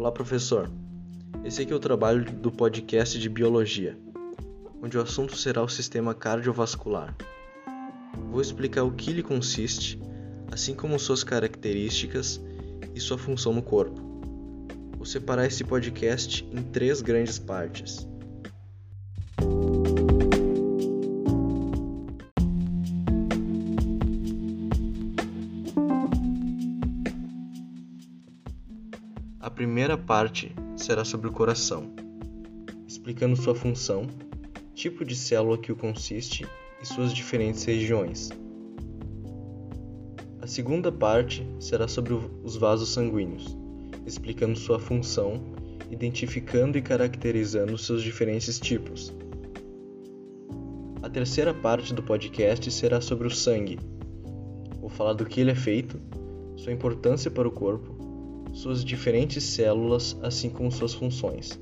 Olá, professor. Esse aqui é o trabalho do podcast de Biologia, onde o assunto será o sistema cardiovascular. Vou explicar o que ele consiste, assim como suas características e sua função no corpo. Vou separar esse podcast em três grandes partes. Parte será sobre o coração, explicando sua função, tipo de célula que o consiste e suas diferentes regiões. A segunda parte será sobre os vasos sanguíneos, explicando sua função, identificando e caracterizando seus diferentes tipos. A terceira parte do podcast será sobre o sangue. Vou falar do que ele é feito, sua importância para o corpo, suas diferentes células, assim como suas funções.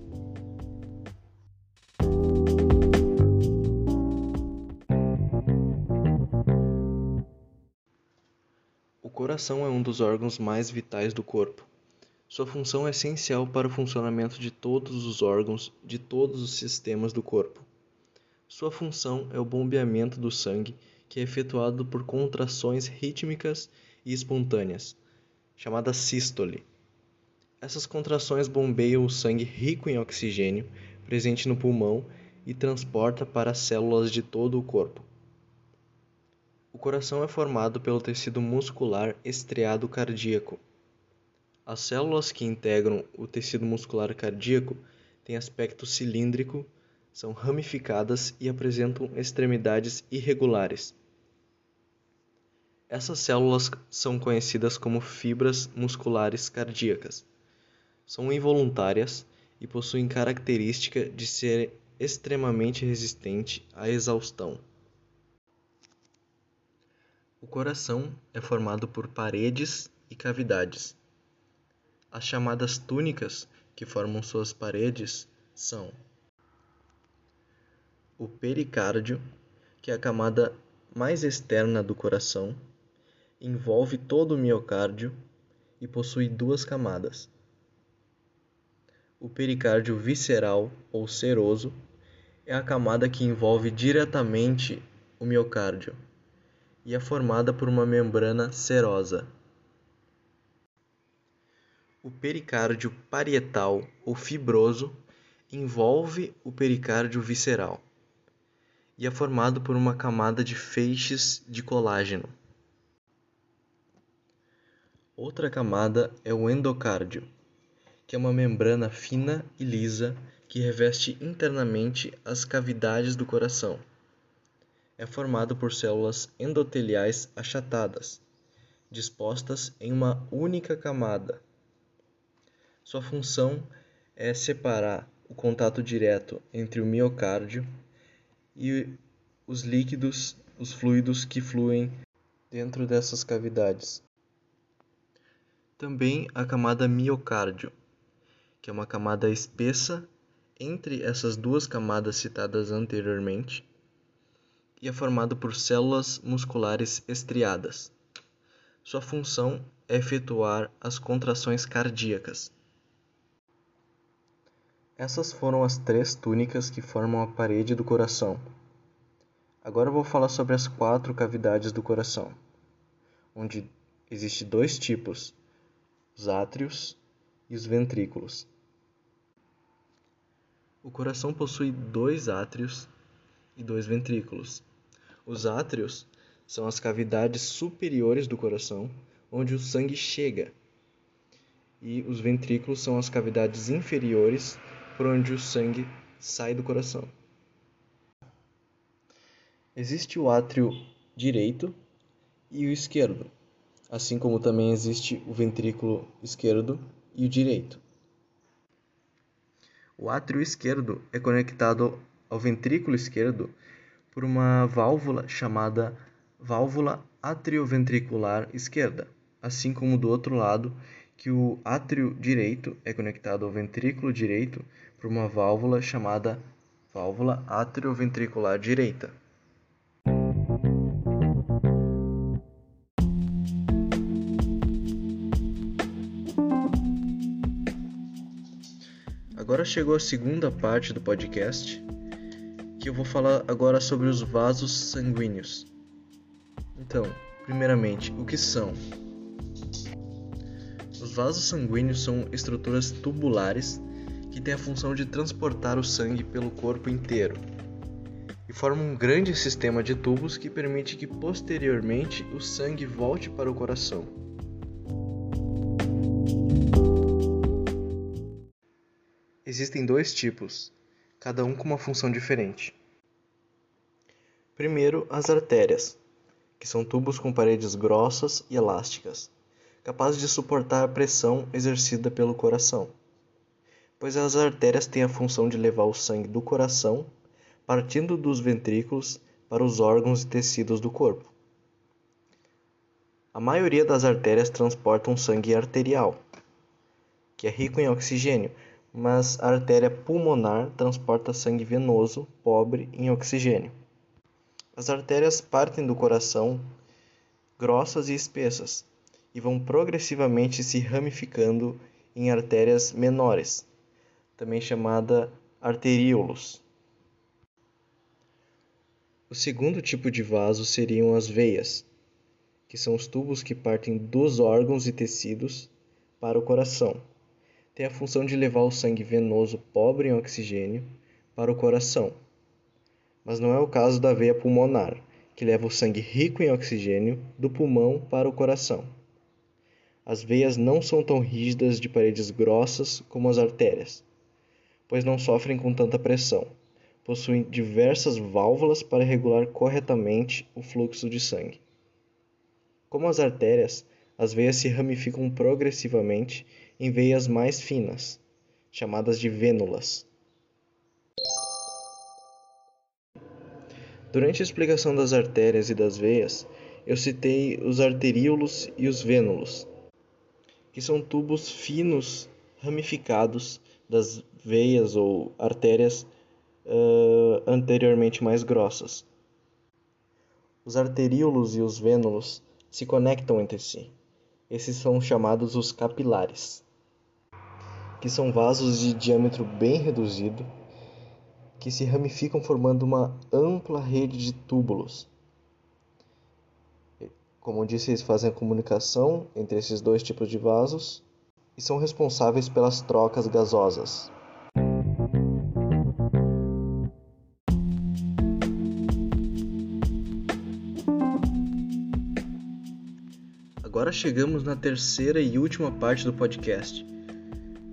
O coração é um dos órgãos mais vitais do corpo. Sua função é essencial para o funcionamento de todos os órgãos de todos os sistemas do corpo. Sua função é o bombeamento do sangue, que é efetuado por contrações rítmicas e espontâneas, chamada sístole. Essas contrações bombeiam o sangue rico em oxigênio presente no pulmão e transporta para as células de todo o corpo. O coração é formado pelo tecido muscular estriado cardíaco. As células que integram o tecido muscular cardíaco têm aspecto cilíndrico, são ramificadas e apresentam extremidades irregulares. Essas células são conhecidas como fibras musculares cardíacas. São involuntárias e possuem característica de ser extremamente resistente à exaustão. O coração é formado por paredes e cavidades. As chamadas túnicas que formam suas paredes são o pericárdio, que é a camada mais externa do coração, envolve todo o miocárdio e possui duas camadas. O pericárdio visceral ou seroso é a camada que envolve diretamente o miocárdio e é formada por uma membrana serosa. O pericárdio parietal ou fibroso envolve o pericárdio visceral e é formado por uma camada de feixes de colágeno. Outra camada é o endocárdio, que é uma membrana fina e lisa que reveste internamente as cavidades do coração é formado por células endoteliais achatadas, dispostas em uma única camada. Sua função é separar o contato direto entre o miocárdio e os líquidos, os fluidos que fluem dentro dessas cavidades. Também a camada miocárdio, que é uma camada espessa entre essas duas camadas citadas anteriormente e é formado por células musculares estriadas. Sua função é efetuar as contrações cardíacas. Essas foram as três túnicas que formam a parede do coração. Agora vou falar sobre as quatro cavidades do coração, onde existem dois tipos, os átrios e os ventrículos. O coração possui dois átrios e dois ventrículos. Os átrios são as cavidades superiores do coração, onde o sangue chega, e os ventrículos são as cavidades inferiores, por onde o sangue sai do coração. Existe o átrio direito e o esquerdo, assim como também existe o ventrículo esquerdo e o direito. O átrio esquerdo é conectado ao ventrículo esquerdo por uma válvula chamada válvula atrioventricular esquerda, assim como do outro lado que o átrio direito é conectado ao ventrículo direito por uma válvula chamada válvula atrioventricular direita. Agora chegou a segunda parte do podcast, que eu vou falar agora sobre os vasos sanguíneos. Então, primeiramente, o que são? Os vasos sanguíneos são estruturas tubulares que têm a função de transportar o sangue pelo corpo inteiro e formam um grande sistema de tubos que permite que posteriormente o sangue volte para o coração. Existem dois tipos, cada um com uma função diferente. Primeiro, as artérias, que são tubos com paredes grossas e elásticas, capazes de suportar a pressão exercida pelo coração, pois as artérias têm a função de levar o sangue do coração, partindo dos ventrículos, para os órgãos e tecidos do corpo. A maioria das artérias transportam sangue arterial, que é rico em oxigênio, mas a artéria pulmonar transporta sangue venoso pobre em oxigênio. As artérias partem do coração grossas e espessas e vão progressivamente se ramificando em artérias menores, também chamada arteríolos. O segundo tipo de vaso seriam as veias, que são os tubos que partem dos órgãos e tecidos para o coração tem a função de levar o sangue venoso pobre em oxigênio para o coração. Mas não é o caso da veia pulmonar, que leva o sangue rico em oxigênio do pulmão para o coração. As veias não são tão rígidas de paredes grossas como as artérias, pois não sofrem com tanta pressão. Possuem diversas válvulas para regular corretamente o fluxo de sangue. Como as artérias, as veias se ramificam progressivamente em veias mais finas, chamadas de vênulas. Durante a explicação das artérias e das veias, eu citei os arteríolos e os vênulos, que são tubos finos ramificados das veias ou artérias uh, anteriormente mais grossas. Os arteríolos e os vênulos se conectam entre si. Esses são chamados os capilares que são vasos de diâmetro bem reduzido que se ramificam formando uma ampla rede de túbulos. Como disse, eles fazem a comunicação entre esses dois tipos de vasos e são responsáveis pelas trocas gasosas. Agora chegamos na terceira e última parte do podcast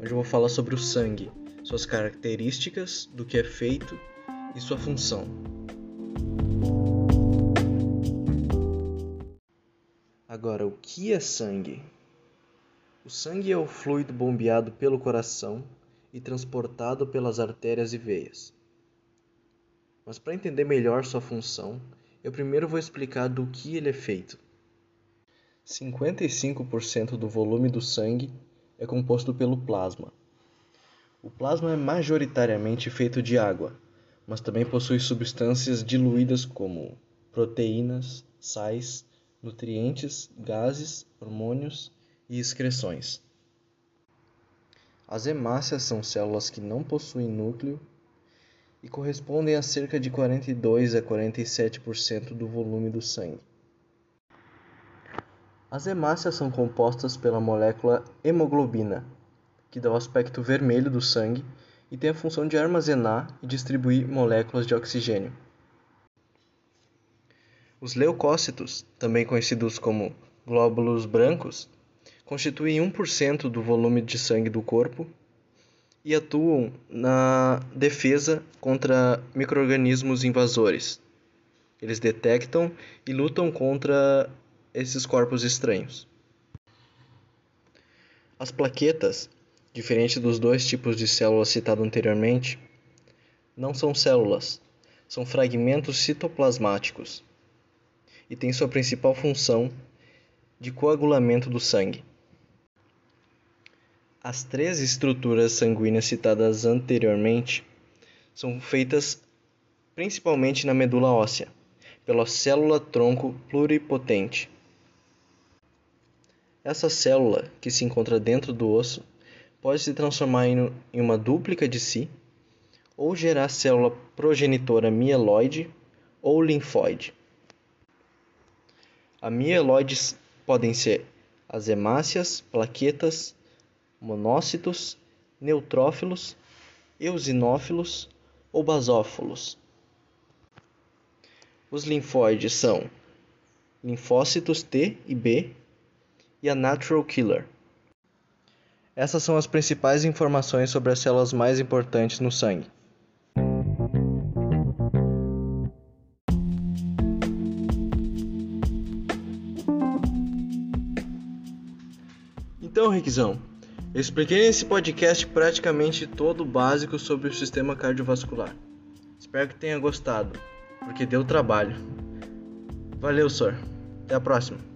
Hoje eu vou falar sobre o sangue, suas características, do que é feito e sua função. Agora, o que é sangue? O sangue é o fluido bombeado pelo coração e transportado pelas artérias e veias. Mas para entender melhor sua função, eu primeiro vou explicar do que ele é feito. 55% do volume do sangue é composto pelo plasma. O plasma é majoritariamente feito de água, mas também possui substâncias diluídas como proteínas, sais, nutrientes, gases, hormônios e excreções. As hemácias são células que não possuem núcleo e correspondem a cerca de 42 a 47% do volume do sangue. As hemácias são compostas pela molécula hemoglobina, que dá o aspecto vermelho do sangue e tem a função de armazenar e distribuir moléculas de oxigênio. Os leucócitos, também conhecidos como glóbulos brancos, constituem 1% do volume de sangue do corpo e atuam na defesa contra microrganismos invasores. Eles detectam e lutam contra esses corpos estranhos. As plaquetas, diferente dos dois tipos de células citados anteriormente, não são células, são fragmentos citoplasmáticos e têm sua principal função de coagulamento do sangue. As três estruturas sanguíneas citadas anteriormente são feitas principalmente na medula óssea, pela célula tronco pluripotente, essa célula, que se encontra dentro do osso, pode se transformar em uma dúplica de si ou gerar célula progenitora mieloide ou linfóide. A mieloides podem ser as hemácias, plaquetas, monócitos, neutrófilos, eosinófilos ou basófilos. Os linfóides são linfócitos T e B e a natural killer. Essas são as principais informações sobre as células mais importantes no sangue. Então, Riquizão, eu expliquei nesse podcast praticamente todo o básico sobre o sistema cardiovascular. Espero que tenha gostado, porque deu trabalho. Valeu, senhor. Até a próxima.